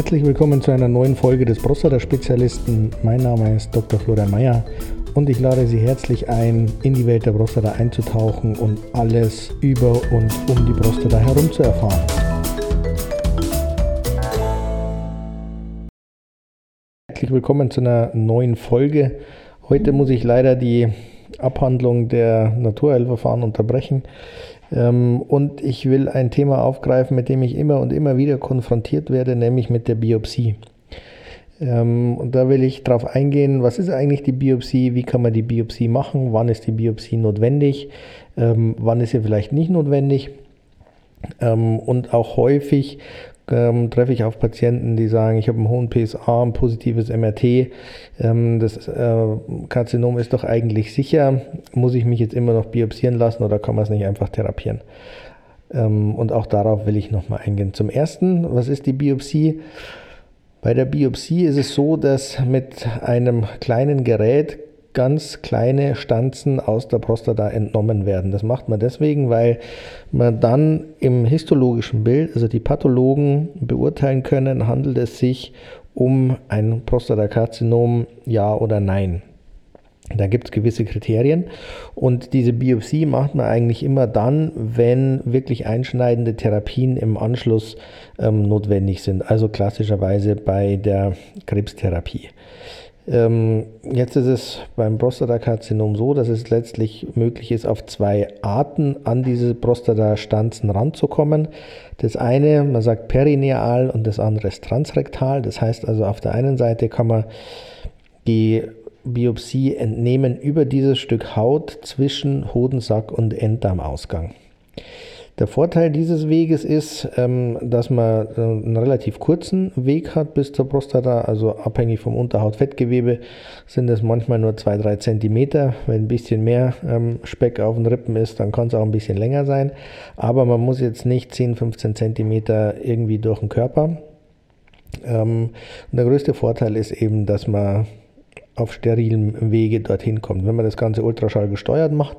Herzlich willkommen zu einer neuen Folge des Prostata-Spezialisten. Mein Name ist Dr. Florian Mayer und ich lade Sie herzlich ein, in die Welt der Prostata einzutauchen und alles über und um die Prostata herum zu erfahren. Herzlich willkommen zu einer neuen Folge. Heute muss ich leider die Abhandlung der Naturheilverfahren unterbrechen. Ähm, und ich will ein Thema aufgreifen, mit dem ich immer und immer wieder konfrontiert werde, nämlich mit der Biopsie. Ähm, und da will ich darauf eingehen, was ist eigentlich die Biopsie, wie kann man die Biopsie machen, wann ist die Biopsie notwendig, ähm, wann ist sie vielleicht nicht notwendig. Und auch häufig ähm, treffe ich auf Patienten, die sagen, ich habe einen hohen PSA, ein positives MRT, ähm, das äh, Karzinom ist doch eigentlich sicher, muss ich mich jetzt immer noch biopsieren lassen oder kann man es nicht einfach therapieren? Ähm, und auch darauf will ich nochmal eingehen. Zum Ersten, was ist die Biopsie? Bei der Biopsie ist es so, dass mit einem kleinen Gerät ganz kleine Stanzen aus der Prostata entnommen werden. Das macht man deswegen, weil man dann im histologischen Bild, also die Pathologen beurteilen können, handelt es sich um ein Prostatakarzinom, ja oder nein. Da gibt es gewisse Kriterien und diese Biopsie macht man eigentlich immer dann, wenn wirklich einschneidende Therapien im Anschluss ähm, notwendig sind, also klassischerweise bei der Krebstherapie. Ähm, jetzt ist es beim Prostatakarzinom so, dass es letztlich möglich ist, auf zwei Arten an diese Prostatastanzen ranzukommen. Das eine, man sagt perineal und das andere ist transrektal. Das heißt also, auf der einen Seite kann man die Biopsie entnehmen über dieses Stück Haut zwischen Hodensack und Enddarmausgang. Der Vorteil dieses Weges ist, ähm, dass man äh, einen relativ kurzen Weg hat bis zur Prostata, also abhängig vom Unterhautfettgewebe sind es manchmal nur 2-3 cm. Wenn ein bisschen mehr ähm, Speck auf den Rippen ist, dann kann es auch ein bisschen länger sein. Aber man muss jetzt nicht 10-15 cm irgendwie durch den Körper. Ähm, und der größte Vorteil ist eben, dass man auf sterilem Wege dorthin kommt. Wenn man das Ganze Ultraschall gesteuert macht,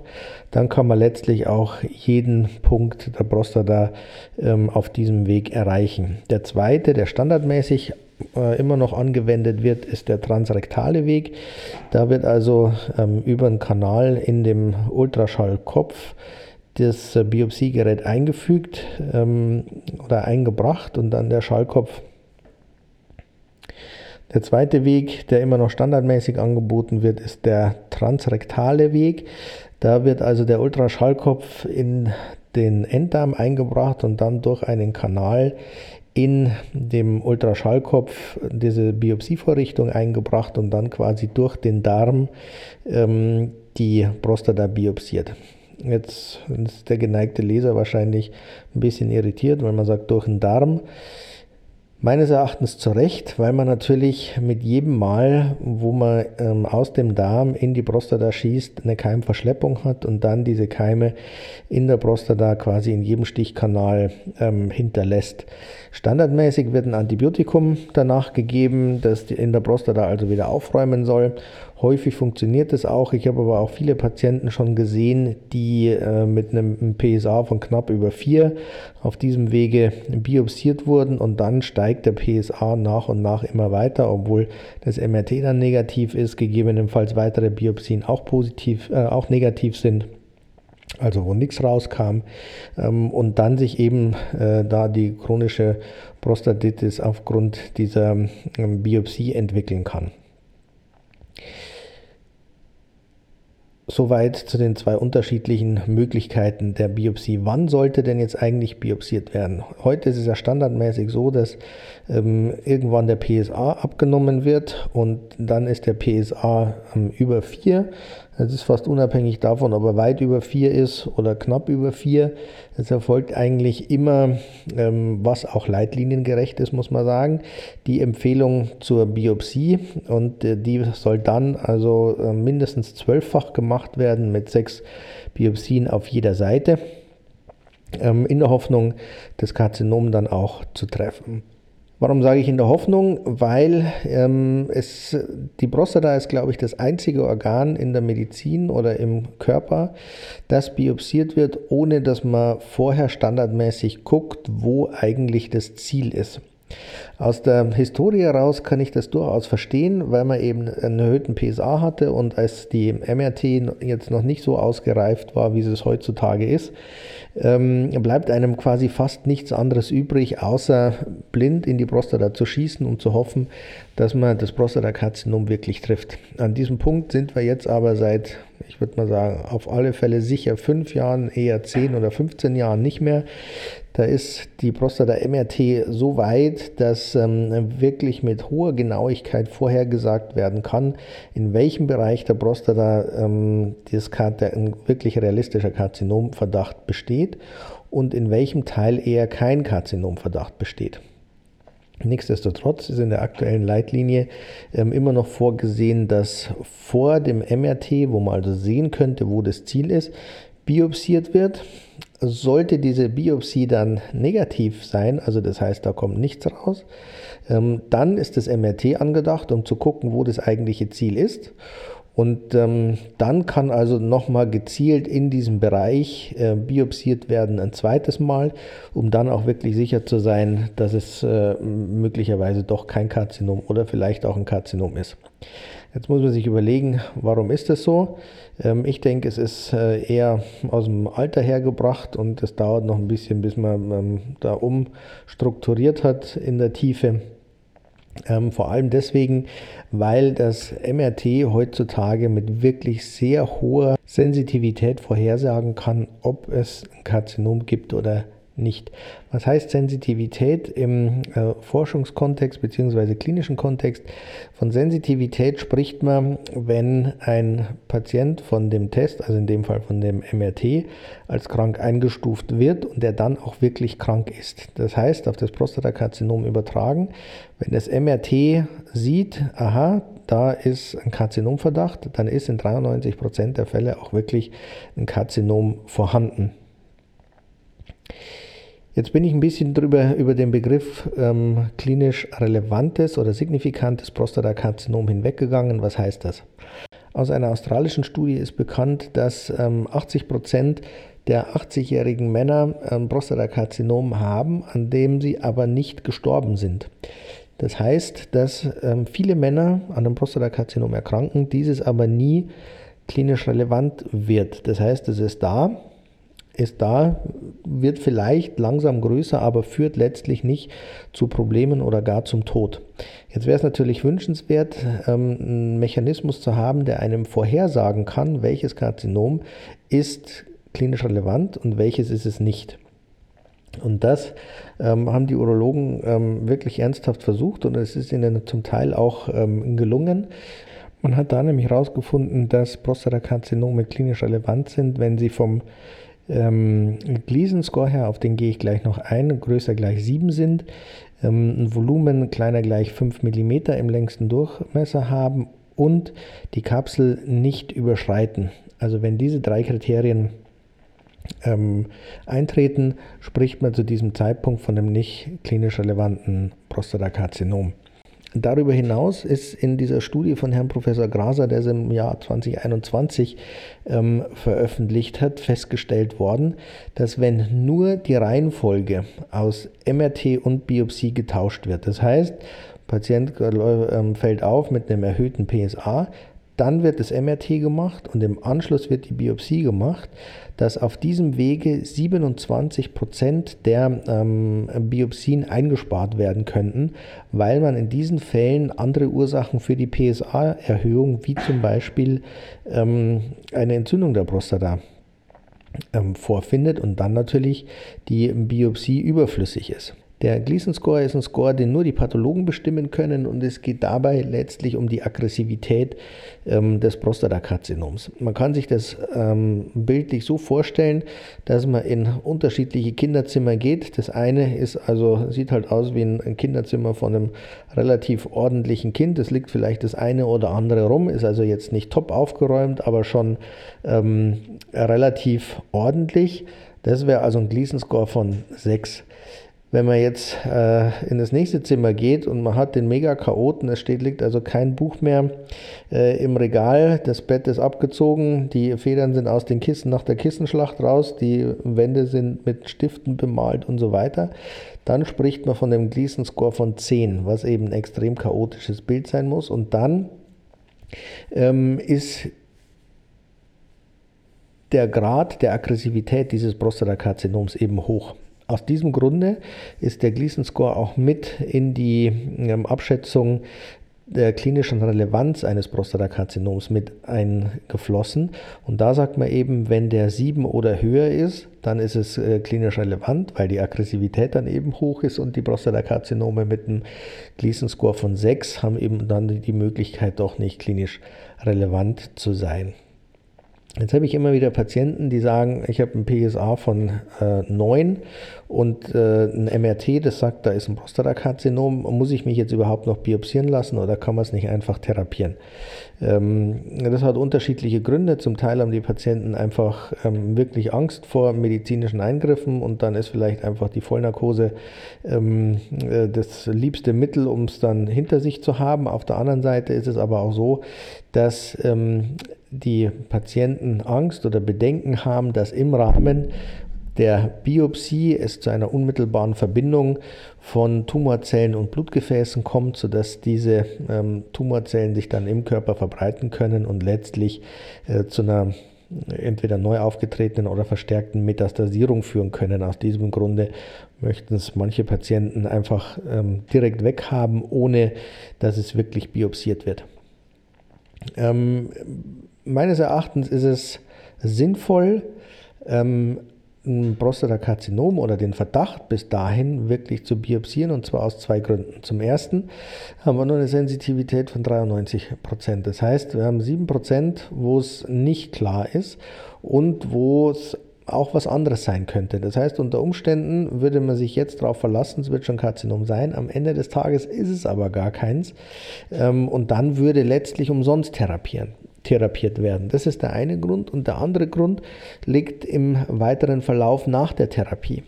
dann kann man letztlich auch jeden Punkt der Prostata ähm, auf diesem Weg erreichen. Der zweite, der standardmäßig äh, immer noch angewendet wird, ist der transrektale Weg. Da wird also ähm, über einen Kanal in dem Ultraschallkopf das äh, Biopsiegerät eingefügt ähm, oder eingebracht und dann der Schallkopf der zweite Weg, der immer noch standardmäßig angeboten wird, ist der transrektale Weg. Da wird also der Ultraschallkopf in den Enddarm eingebracht und dann durch einen Kanal in dem Ultraschallkopf diese Biopsievorrichtung eingebracht und dann quasi durch den Darm ähm, die Prostata biopsiert. Jetzt ist der geneigte Leser wahrscheinlich ein bisschen irritiert, weil man sagt durch den Darm. Meines Erachtens zu Recht, weil man natürlich mit jedem Mal, wo man ähm, aus dem Darm in die Prostata schießt, eine Keimverschleppung hat und dann diese Keime in der Prostata quasi in jedem Stichkanal ähm, hinterlässt. Standardmäßig wird ein Antibiotikum danach gegeben, das in der Prostata also wieder aufräumen soll. Häufig funktioniert es auch. Ich habe aber auch viele Patienten schon gesehen, die äh, mit einem PSA von knapp über 4 auf diesem Wege biopsiert wurden und dann steigt der PSA nach und nach immer weiter, obwohl das MRT dann negativ ist, gegebenenfalls weitere Biopsien auch positiv, äh, auch negativ sind also wo nichts rauskam ähm, und dann sich eben äh, da die chronische Prostatitis aufgrund dieser ähm, Biopsie entwickeln kann. Soweit zu den zwei unterschiedlichen Möglichkeiten der Biopsie. Wann sollte denn jetzt eigentlich biopsiert werden? Heute ist es ja standardmäßig so, dass ähm, irgendwann der PSA abgenommen wird und dann ist der PSA ähm, über 4. Das ist fast unabhängig davon, ob er weit über 4 ist oder knapp über 4. Es erfolgt eigentlich immer, ähm, was auch leitliniengerecht ist, muss man sagen, die Empfehlung zur Biopsie und äh, die soll dann also äh, mindestens zwölffach gemacht werden mit sechs Biopsien auf jeder Seite ähm, in der Hoffnung, das Karzinom dann auch zu treffen. Warum sage ich in der Hoffnung? Weil ähm, es, die Prostata ist, glaube ich, das einzige Organ in der Medizin oder im Körper, das biopsiert wird, ohne dass man vorher standardmäßig guckt, wo eigentlich das Ziel ist. Aus der Historie heraus kann ich das durchaus verstehen, weil man eben einen erhöhten PSA hatte und als die MRT jetzt noch nicht so ausgereift war, wie es heutzutage ist, ähm, bleibt einem quasi fast nichts anderes übrig, außer blind in die Prostata zu schießen und zu hoffen, dass man das Prostatakarzinom wirklich trifft. An diesem Punkt sind wir jetzt aber seit, ich würde mal sagen, auf alle Fälle sicher fünf Jahren, eher zehn oder 15 Jahren nicht mehr. Da ist die Prostata-MRT so weit, dass ähm, wirklich mit hoher Genauigkeit vorhergesagt werden kann, in welchem Bereich der Prostata ähm, das ein wirklich realistischer Karzinomverdacht besteht und in welchem Teil eher kein Karzinomverdacht besteht. Nichtsdestotrotz ist in der aktuellen Leitlinie ähm, immer noch vorgesehen, dass vor dem MRT, wo man also sehen könnte, wo das Ziel ist, biopsiert wird. Sollte diese Biopsie dann negativ sein, also das heißt, da kommt nichts raus, ähm, dann ist das MRT angedacht, um zu gucken, wo das eigentliche Ziel ist. Und ähm, dann kann also nochmal gezielt in diesem Bereich äh, biopsiert werden ein zweites Mal, um dann auch wirklich sicher zu sein, dass es äh, möglicherweise doch kein Karzinom oder vielleicht auch ein Karzinom ist. Jetzt muss man sich überlegen, warum ist das so? Ähm, ich denke, es ist äh, eher aus dem Alter hergebracht und es dauert noch ein bisschen, bis man ähm, da umstrukturiert hat in der Tiefe. Ähm, vor allem deswegen, weil das MRT heutzutage mit wirklich sehr hoher Sensitivität vorhersagen kann, ob es ein Karzinom gibt oder nicht. Was heißt Sensitivität im äh, Forschungskontext bzw. klinischen Kontext? Von Sensitivität spricht man, wenn ein Patient von dem Test, also in dem Fall von dem MRT, als krank eingestuft wird und der dann auch wirklich krank ist. Das heißt, auf das Prostatakarzinom übertragen, wenn das MRT sieht, aha, da ist ein Karzinomverdacht, dann ist in 93 Prozent der Fälle auch wirklich ein Karzinom vorhanden. Jetzt bin ich ein bisschen drüber über den Begriff ähm, klinisch relevantes oder signifikantes Prostatakarzinom hinweggegangen. Was heißt das? Aus einer australischen Studie ist bekannt, dass ähm, 80 Prozent der 80-jährigen Männer ähm, Prostatakarzinom haben, an dem sie aber nicht gestorben sind. Das heißt, dass ähm, viele Männer an einem Prostatakarzinom erkranken, dieses aber nie klinisch relevant wird. Das heißt, es ist da, ist da, wird vielleicht langsam größer, aber führt letztlich nicht zu Problemen oder gar zum Tod. Jetzt wäre es natürlich wünschenswert, ähm, einen Mechanismus zu haben, der einem vorhersagen kann, welches Karzinom ist klinisch relevant und welches ist es nicht. Und das ähm, haben die Urologen ähm, wirklich ernsthaft versucht und es ist ihnen zum Teil auch ähm, gelungen. Man hat da nämlich herausgefunden, dass Prostatakarzinome klinisch relevant sind, wenn sie vom ähm, Gleason Score her, auf den gehe ich gleich noch ein, größer gleich 7 sind, ähm, ein Volumen kleiner gleich 5 mm im längsten Durchmesser haben und die Kapsel nicht überschreiten. Also wenn diese drei Kriterien ähm, eintreten, spricht man zu diesem Zeitpunkt von einem nicht klinisch relevanten Prostatakarzinom. Darüber hinaus ist in dieser Studie von Herrn Professor Graser, der sie im Jahr 2021 ähm, veröffentlicht hat, festgestellt worden, dass wenn nur die Reihenfolge aus MRT und Biopsie getauscht wird, das heißt, Patient äh, fällt auf mit einem erhöhten PSA, dann wird das MRT gemacht und im Anschluss wird die Biopsie gemacht, dass auf diesem Wege 27 Prozent der ähm, Biopsien eingespart werden könnten, weil man in diesen Fällen andere Ursachen für die PSA-Erhöhung, wie zum Beispiel ähm, eine Entzündung der Prostata, ähm, vorfindet und dann natürlich die Biopsie überflüssig ist. Der Gleason Score ist ein Score, den nur die Pathologen bestimmen können und es geht dabei letztlich um die Aggressivität ähm, des Prostatakarzinoms. Man kann sich das ähm, bildlich so vorstellen, dass man in unterschiedliche Kinderzimmer geht. Das eine ist also sieht halt aus wie ein Kinderzimmer von einem relativ ordentlichen Kind. Es liegt vielleicht das eine oder andere rum, ist also jetzt nicht top aufgeräumt, aber schon ähm, relativ ordentlich. Das wäre also ein Gleason Score von 6. wenn man jetzt äh, in das nächste Zimmer geht und man hat den Mega-Chaoten, es steht, liegt also kein Buch mehr äh, im Regal, das Bett ist abgezogen, die Federn sind aus den Kissen nach der Kissenschlacht raus, die Wände sind mit Stiften bemalt und so weiter, dann spricht man von dem Gleason Score von 10, was eben ein extrem chaotisches Bild sein muss. Und dann ähm, ist der Grad der Aggressivität dieses Prostatakarzinoms eben hoch. Aus diesem Grunde ist der Gleason Score auch mit in die ähm, Abschätzung der klinischen Relevanz eines Prostatakarzinoms mit eingeflossen. Und da sagt man eben, wenn der 7 oder höher ist, dann ist es äh, klinisch relevant, weil die Aggressivität dann eben hoch ist und die Prostatakarzinome mit einem Gleason Score von 6 haben eben dann die Möglichkeit, doch nicht klinisch relevant zu sein. Jetzt habe ich immer wieder Patienten, die sagen, ich habe ein PSA von äh, 9 und äh, ein MRT, das sagt, da ist ein Prostatakarzinom. Muss ich mich jetzt überhaupt noch biopsieren lassen oder kann man es nicht einfach therapieren? Ähm, das hat unterschiedliche Gründe. Zum Teil haben die Patienten einfach ähm, wirklich Angst vor medizinischen Eingriffen und dann ist vielleicht einfach die Vollnarkose ähm, äh, das liebste Mittel, um es dann hinter sich zu haben. Auf der anderen Seite ist es aber auch so, dass ähm, die Patienten Angst oder Bedenken haben, dass im Rahmen der Biopsie es zu einer unmittelbaren Verbindung von Tumorzellen und Blutgefäßen kommt, sodass diese ähm, Tumorzellen sich dann im Körper verbreiten können und letztlich äh, zu einer entweder neu aufgetretenen oder verstärkten Metastasierung führen können. Aus diesem Grunde möchten es manche Patienten einfach ähm, direkt weghaben, ohne dass es wirklich biopsiert wird. Ähm, meines Erachtens ist es sinnvoll, ähm, ein Prostatakarzinom oder den Verdacht bis dahin wirklich zu biopsieren und zwar aus zwei Gründen. Zum ersten haben wir nur eine Sensitivität von 93 Prozent. Das heißt, wir haben 7 Prozent, wo es nicht klar ist und wo es auch was anderes sein könnte. Das heißt, unter Umständen würde man sich jetzt darauf verlassen, es wird schon Karzinom sein. Am Ende des Tages ist es aber gar keins. Ähm, und dann würde letztlich umsonst therapieren therapiert werden. Das ist der eine Grund. Und der andere Grund liegt im weiteren Verlauf nach der Therapie.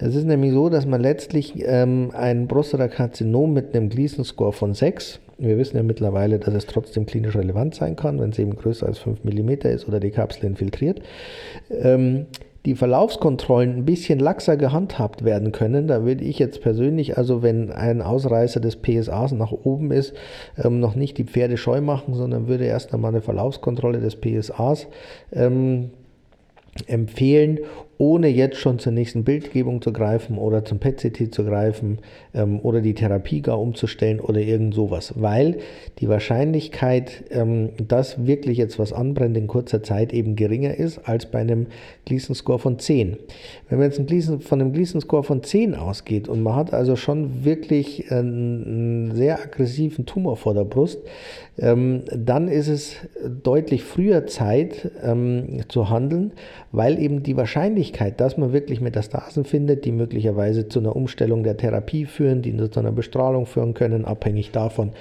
Es ist nämlich so, dass man letztlich ähm, ein Prostatakarzinom mit einem Gleason-Score von 6, wir wissen ja mittlerweile, dass es trotzdem klinisch relevant sein kann, wenn es eben größer als 5 mm ist oder die Kapsel infiltriert, ähm, die Verlaufskontrollen ein bisschen laxer gehandhabt werden können. Da würde ich jetzt persönlich, also wenn ein Ausreißer des PSAs nach oben ist, ähm, noch nicht die Pferde scheu machen, sondern würde erst einmal eine Verlaufskontrolle des PSAs ähm, empfehlen ohne jetzt schon zur nächsten Bildgebung zu greifen oder zum PET-CT zu greifen ähm, oder die Therapie gar umzustellen oder irgend sowas, weil die Wahrscheinlichkeit, ähm, dass wirklich jetzt was anbrennt in kurzer Zeit eben geringer ist als bei einem Gleason-Score von 10. Wenn man jetzt Gleason, von einem Gleason-Score von 10 ausgeht und man hat also schon wirklich einen, einen sehr aggressiven Tumor vor der Brust, ähm, dann ist es deutlich früher Zeit ähm, zu handeln, weil eben die Wahrscheinlichkeit, Wahrscheinlichkeit, dass man wirklich Metastasen findet, die möglicherweise zu einer Umstellung der Therapie führen, die zu einer Bestrahlung führen können, abhängig davon,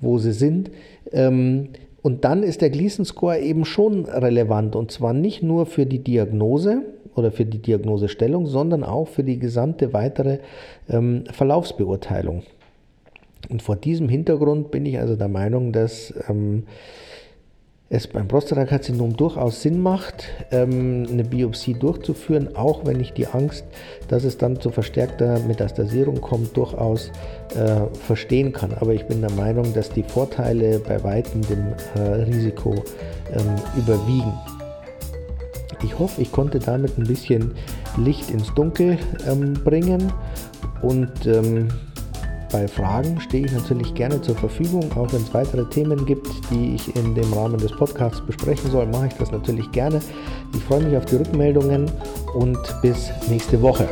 wo sie sind. Ähm, und dann ist der Gleason Score eben schon relevant und zwar nicht nur für die Diagnose oder für die Diagnosestellung, sondern auch für die gesamte weitere ähm, Verlaufsbeurteilung. Und vor diesem Hintergrund bin ich also der Meinung, dass ähm, es beim Prostatakarzinom durchaus Sinn macht, ähm, eine Biopsie durchzuführen, auch wenn ich die Angst, dass es dann zu verstärkter Metastasierung kommt, durchaus äh, verstehen kann. Aber ich bin der Meinung, dass die Vorteile bei weitem dem äh, Risiko ähm, überwiegen. Ich hoffe, ich konnte damit ein bisschen Licht ins Dunkel ähm, bringen und bei Fragen stehe ich natürlich gerne zur Verfügung. Auch wenn es weitere Themen gibt, die ich in dem Rahmen des Podcasts besprechen soll, mache ich das natürlich gerne. Ich freue mich auf die Rückmeldungen und bis nächste Woche.